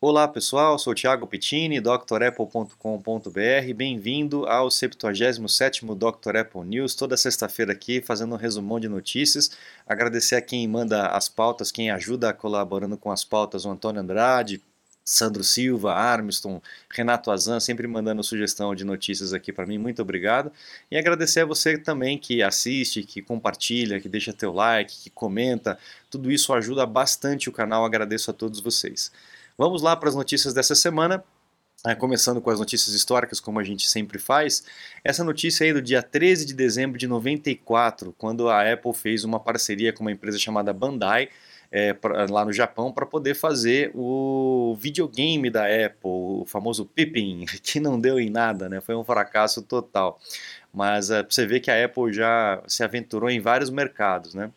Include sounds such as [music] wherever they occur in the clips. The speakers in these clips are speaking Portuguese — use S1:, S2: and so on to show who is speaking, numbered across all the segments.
S1: Olá pessoal, sou Thiago Pittini, drapple.com.br. Bem-vindo ao 77º Dr. Apple News, toda sexta-feira aqui fazendo um resumão de notícias. Agradecer a quem manda as pautas, quem ajuda colaborando com as pautas, o Antônio Andrade, Sandro Silva, Armstrong, Renato Azan, sempre mandando sugestão de notícias aqui para mim, muito obrigado. E agradecer a você também que assiste, que compartilha, que deixa teu like, que comenta, tudo isso ajuda bastante o canal, agradeço a todos vocês. Vamos lá para as notícias dessa semana. É, começando com as notícias históricas, como a gente sempre faz, essa notícia aí do dia 13 de dezembro de 94, quando a Apple fez uma parceria com uma empresa chamada Bandai, é, pra, lá no Japão, para poder fazer o videogame da Apple, o famoso Pippin, [laughs] que não deu em nada, né? foi um fracasso total. Mas é, você vê que a Apple já se aventurou em vários mercados, né?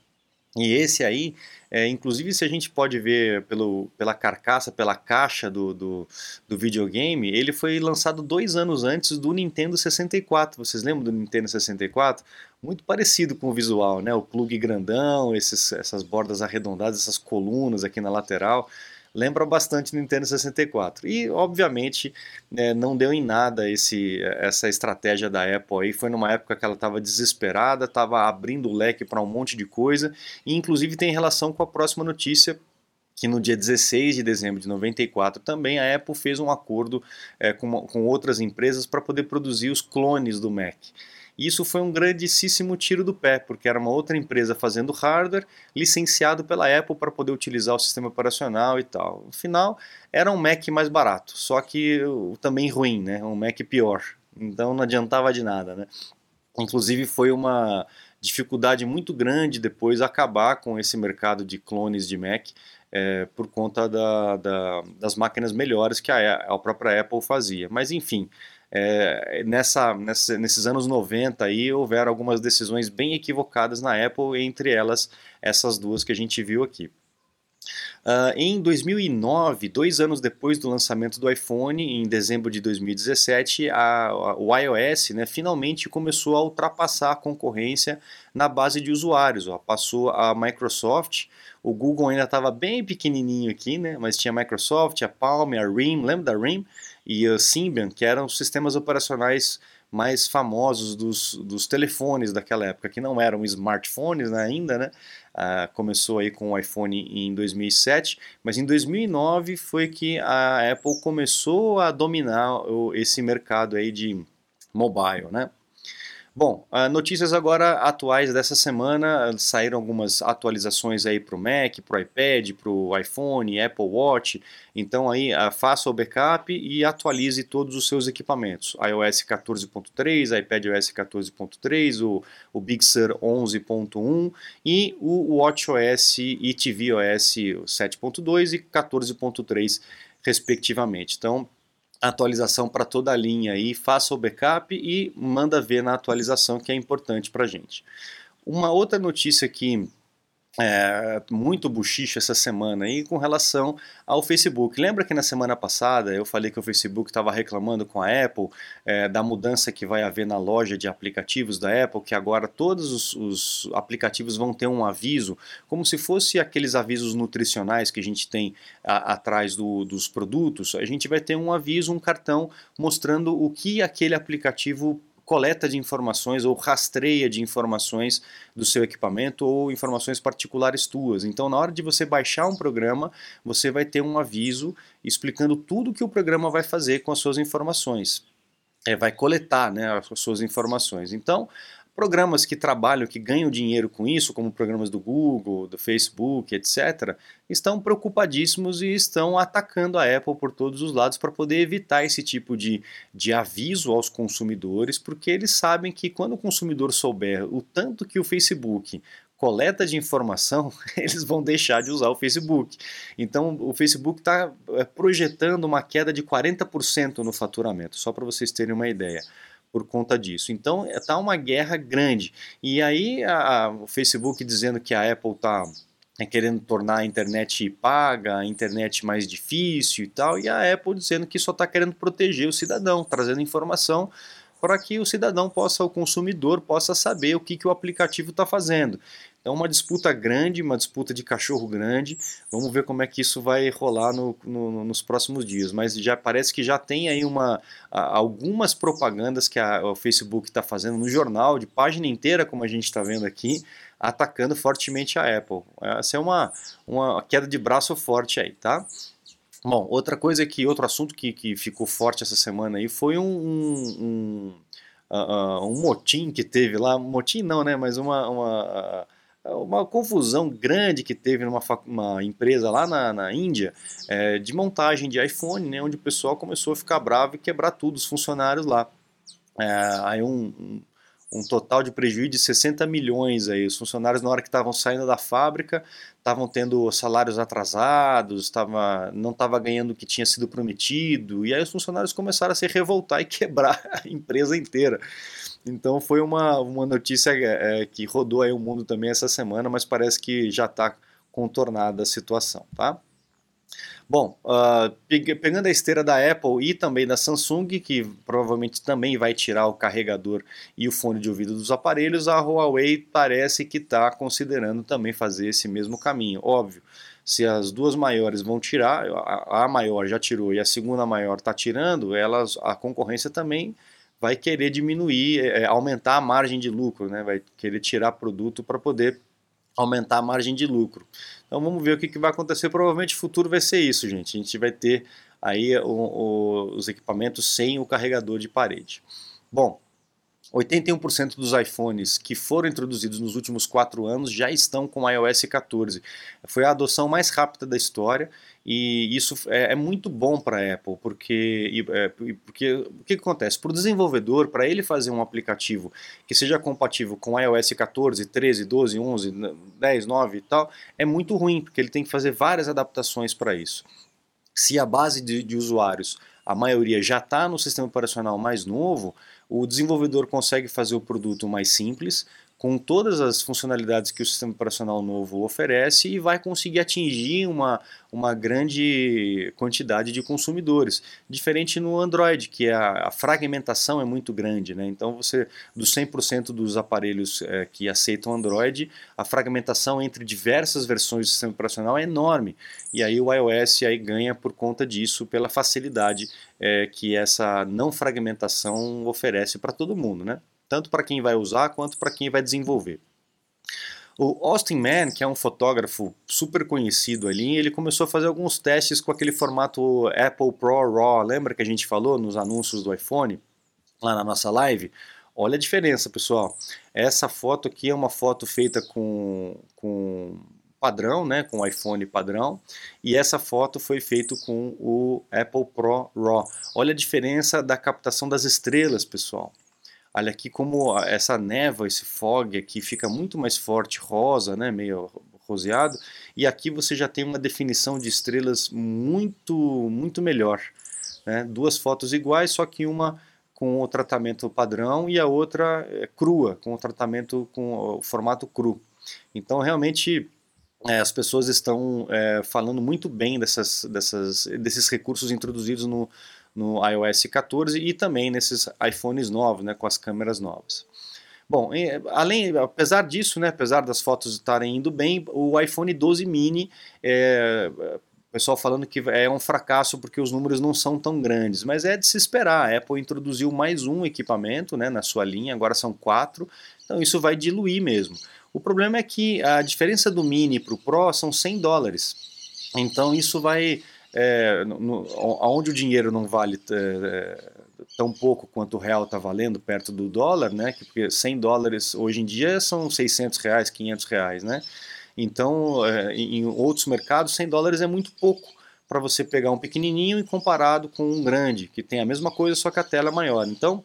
S1: E esse aí, é, inclusive se a gente pode ver pelo, pela carcaça, pela caixa do, do, do, videogame, ele foi lançado dois anos antes do Nintendo 64. Vocês lembram do Nintendo 64? Muito parecido com o visual, né? O plug grandão, esses, essas bordas arredondadas, essas colunas aqui na lateral lembra bastante Nintendo 64. E, obviamente, é, não deu em nada esse, essa estratégia da Apple aí. Foi numa época que ela estava desesperada, estava abrindo o leque para um monte de coisa, e inclusive tem relação com a próxima notícia que no dia 16 de dezembro de 94 também a Apple fez um acordo é, com, com outras empresas para poder produzir os clones do Mac. E isso foi um grandíssimo tiro do pé, porque era uma outra empresa fazendo hardware, licenciado pela Apple para poder utilizar o sistema operacional e tal. No final, era um Mac mais barato, só que também ruim, né? um Mac pior. Então não adiantava de nada. Né? Inclusive foi uma dificuldade muito grande depois acabar com esse mercado de clones de Mac, é, por conta da, da, das máquinas melhores que a, a própria Apple fazia. Mas enfim, é, nessa, nessa, nesses anos 90 aí houveram algumas decisões bem equivocadas na Apple, entre elas essas duas que a gente viu aqui. Uh, em 2009, dois anos depois do lançamento do iPhone, em dezembro de 2017, a, a, o iOS né, finalmente começou a ultrapassar a concorrência na base de usuários. Ó, passou a Microsoft, o Google ainda estava bem pequenininho aqui, né, mas tinha a Microsoft, a Palm, a RIM, lembra da RIM? E a Symbian, que eram os sistemas operacionais mais famosos dos, dos telefones daquela época, que não eram smartphones né, ainda, né? Uh, começou aí com o iPhone em 2007, mas em 2009 foi que a Apple começou a dominar o, esse mercado aí de mobile, né? Bom, uh, notícias agora atuais dessa semana, saíram algumas atualizações aí para o Mac, para o iPad, para o iPhone, Apple Watch, então aí uh, faça o backup e atualize todos os seus equipamentos, iOS 14.3, iPadOS 14.3, o, o Big Sur 11.1 e o WatchOS e tvOS 7.2 e 14.3 respectivamente. Então, atualização para toda a linha aí, faça o backup e manda ver na atualização que é importante para a gente. Uma outra notícia que é, muito buchicho essa semana aí com relação ao Facebook. Lembra que na semana passada eu falei que o Facebook estava reclamando com a Apple é, da mudança que vai haver na loja de aplicativos da Apple, que agora todos os, os, aplicativos vão ter um aviso, como se fosse aqueles avisos nutricionais que a gente tem a, atrás do, dos produtos, a gente vai ter um aviso, um cartão mostrando o que aquele aplicativo coleta de informações ou rastreia de informações do seu equipamento ou informações particulares tuas. Então, na hora de você baixar um programa, você vai ter um aviso explicando tudo que o programa vai fazer com as suas informações. É, vai coletar né, as suas informações. Então, Programas que trabalham, que ganham dinheiro com isso, como programas do Google, do Facebook, etc., estão preocupadíssimos e estão atacando a Apple por todos os lados para poder evitar esse tipo de, de aviso aos consumidores, porque eles sabem que quando o consumidor souber o tanto que o Facebook coleta de informação, [laughs] eles vão deixar de usar o Facebook. Então, o Facebook está é, projetando uma queda de 40% no faturamento, só para vocês terem uma ideia por conta disso. Então está uma guerra grande. E aí a, a, o Facebook dizendo que a Apple está é, querendo tornar a internet paga, a internet mais difícil e tal, e a Apple dizendo que só está querendo proteger o cidadão, trazendo informação para que o cidadão possa, o consumidor possa saber o que, que o aplicativo está fazendo. Então, uma disputa grande, uma disputa de cachorro grande. Vamos ver como é que isso vai rolar no, no, nos próximos dias. Mas já parece que já tem aí uma, algumas propagandas que a, o Facebook está fazendo no jornal, de página inteira, como a gente está vendo aqui, atacando fortemente a Apple. Essa é uma, uma queda de braço forte aí, tá? Bom, outra coisa que, outro assunto que, que ficou forte essa semana aí foi um, um, um, uh, um motim que teve lá, motim não, né, mas uma, uma, uma confusão grande que teve numa uma empresa lá na, na Índia é, de montagem de iPhone, né, onde o pessoal começou a ficar bravo e quebrar tudo, os funcionários lá. É, aí um, um total de prejuízo de 60 milhões aí. Os funcionários, na hora que estavam saindo da fábrica, estavam tendo salários atrasados, tava, não estava ganhando o que tinha sido prometido, e aí os funcionários começaram a se revoltar e [laughs] quebrar a empresa inteira. Então foi uma, uma notícia é, que rodou aí o mundo também essa semana, mas parece que já está contornada a situação, tá? Bom, uh, pegando a esteira da Apple e também da Samsung, que provavelmente também vai tirar o carregador e o fone de ouvido dos aparelhos, a Huawei parece que está considerando também fazer esse mesmo caminho. Óbvio, se as duas maiores vão tirar, a, a maior já tirou e a segunda maior está tirando, elas, a concorrência também vai querer diminuir, é, é, aumentar a margem de lucro, né? vai querer tirar produto para poder aumentar a margem de lucro. Então vamos ver o que, que vai acontecer. Provavelmente o futuro vai ser isso, gente. A gente vai ter aí o, o, os equipamentos sem o carregador de parede. Bom, 81% dos iPhones que foram introduzidos nos últimos quatro anos já estão com iOS 14. Foi a adoção mais rápida da história e isso é, é muito bom para a Apple, porque, é, porque o que acontece? Para o desenvolvedor, para ele fazer um aplicativo que seja compatível com iOS 14, 13, 12, 11, 10, 9 e tal, é muito ruim, porque ele tem que fazer várias adaptações para isso. Se a base de, de usuários, a maioria já está no sistema operacional mais novo, o desenvolvedor consegue fazer o produto mais simples, com todas as funcionalidades que o sistema operacional novo oferece e vai conseguir atingir uma, uma grande quantidade de consumidores. Diferente no Android, que a, a fragmentação é muito grande. Né? Então, você dos 100% dos aparelhos é, que aceitam Android, a fragmentação entre diversas versões do sistema operacional é enorme. E aí o iOS aí ganha por conta disso, pela facilidade é, que essa não fragmentação oferece para todo mundo. Né? Tanto para quem vai usar quanto para quem vai desenvolver. O Austin Mann, que é um fotógrafo super conhecido ali, ele começou a fazer alguns testes com aquele formato Apple Pro RAW. Lembra que a gente falou nos anúncios do iPhone, lá na nossa live? Olha a diferença, pessoal. Essa foto aqui é uma foto feita com, com padrão, né, com o iPhone padrão, e essa foto foi feita com o Apple Pro RAW. Olha a diferença da captação das estrelas, pessoal. Olha aqui como essa névoa, esse fog aqui fica muito mais forte, rosa, né, meio roseado, e aqui você já tem uma definição de estrelas muito, muito melhor. Né? Duas fotos iguais, só que uma com o tratamento padrão e a outra é crua, com o tratamento com o formato cru. Então realmente é, as pessoas estão é, falando muito bem dessas, dessas, desses recursos introduzidos no, no iOS 14 e também nesses iPhones novos, né, com as câmeras novas. Bom, além, apesar disso, né, apesar das fotos estarem indo bem, o iPhone 12 mini, é, o pessoal falando que é um fracasso porque os números não são tão grandes, mas é de se esperar. A Apple introduziu mais um equipamento né, na sua linha, agora são quatro, então isso vai diluir mesmo. O problema é que a diferença do mini para o Pro são 100 dólares, então isso vai é, no, onde o dinheiro não vale é, tão pouco quanto o real está valendo perto do dólar, né? Porque 100 dólares hoje em dia são 600 reais, 500 reais, né? Então, é, em outros mercados, 100 dólares é muito pouco para você pegar um pequenininho e comparado com um grande, que tem a mesma coisa, só que a tela é maior. Então,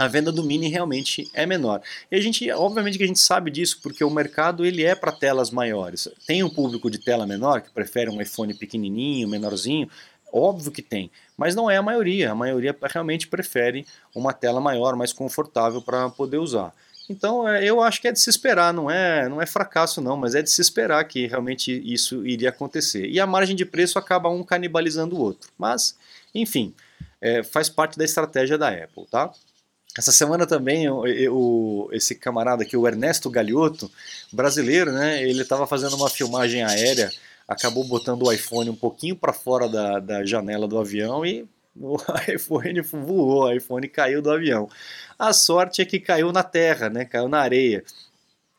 S1: a venda do Mini realmente é menor. E a gente, obviamente que a gente sabe disso, porque o mercado ele é para telas maiores. Tem um público de tela menor que prefere um iPhone pequenininho, menorzinho, óbvio que tem, mas não é a maioria. A maioria realmente prefere uma tela maior, mais confortável para poder usar. Então é, eu acho que é de se esperar, não é, não é fracasso não, mas é de se esperar que realmente isso iria acontecer. E a margem de preço acaba um canibalizando o outro. Mas, enfim, é, faz parte da estratégia da Apple, tá? Essa semana também o, esse camarada aqui, o Ernesto Galiotto, brasileiro, né? Ele estava fazendo uma filmagem aérea, acabou botando o iPhone um pouquinho para fora da, da janela do avião e o [laughs] iPhone voou, o iPhone caiu do avião. A sorte é que caiu na terra, né? Caiu na areia.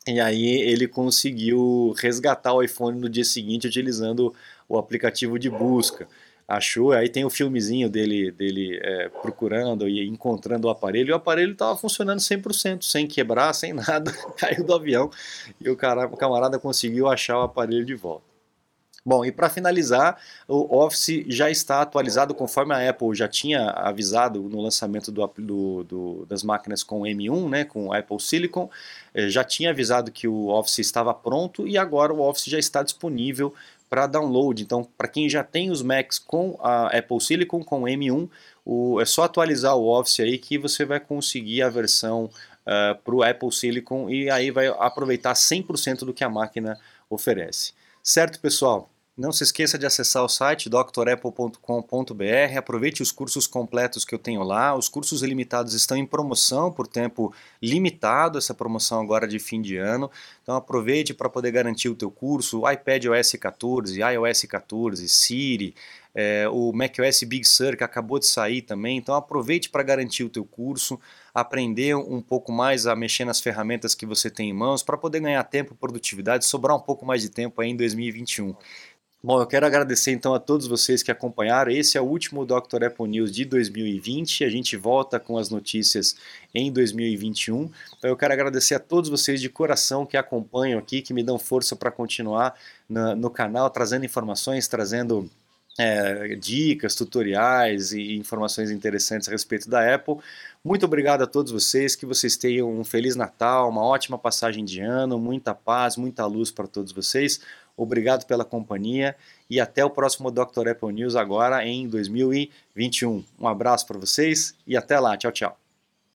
S1: E aí ele conseguiu resgatar o iPhone no dia seguinte utilizando o aplicativo de busca achou, aí tem o filmezinho dele, dele é, procurando e encontrando o aparelho, e o aparelho estava funcionando 100%, sem quebrar, sem [laughs] nada, caiu do avião, e o, cara, o camarada conseguiu achar o aparelho de volta. Bom, e para finalizar, o Office já está atualizado conforme a Apple já tinha avisado no lançamento do, do, do, das máquinas com M1, né, com Apple Silicon, eh, já tinha avisado que o Office estava pronto e agora o Office já está disponível para download. Então, para quem já tem os Macs com a Apple Silicon, com M1, o, é só atualizar o Office aí que você vai conseguir a versão uh, ah, para o Apple Silicon e aí vai aproveitar 100% do que a máquina oferece. Certo, pessoal? Não se esqueça de acessar o site drapple.com.br, aproveite os cursos completos que eu tenho lá. Os cursos ilimitados estão em promoção por tempo limitado, essa promoção agora de fim de ano. Então aproveite para poder garantir o teu curso, iPad OS 14, iOS 14, Siri, é, o macOS Big Sur que acabou de sair também. Então aproveite para garantir o teu curso, aprender um pouco mais a mexer nas ferramentas que você tem em mãos para poder ganhar tempo, produtividade, sobrar um pouco mais de tempo aí em 2021. Bom, eu quero agradecer então a todos vocês que acompanharam. Esse é o último Dr. Apple News de 2020. A gente volta com as notícias em 2021. Então eu quero agradecer a todos vocês de coração que acompanham aqui, que me dão força para continuar na, no canal, trazendo informações, trazendo é, dicas, tutoriais e informações interessantes a respeito da Apple. Muito obrigado a todos vocês, que vocês tenham um Feliz Natal, uma ótima passagem de ano, muita paz, muita luz para todos vocês. Obrigado pela companhia e até o próximo Dr. Apple News agora em 2021. Um abraço para vocês e até lá. Tchau, tchau.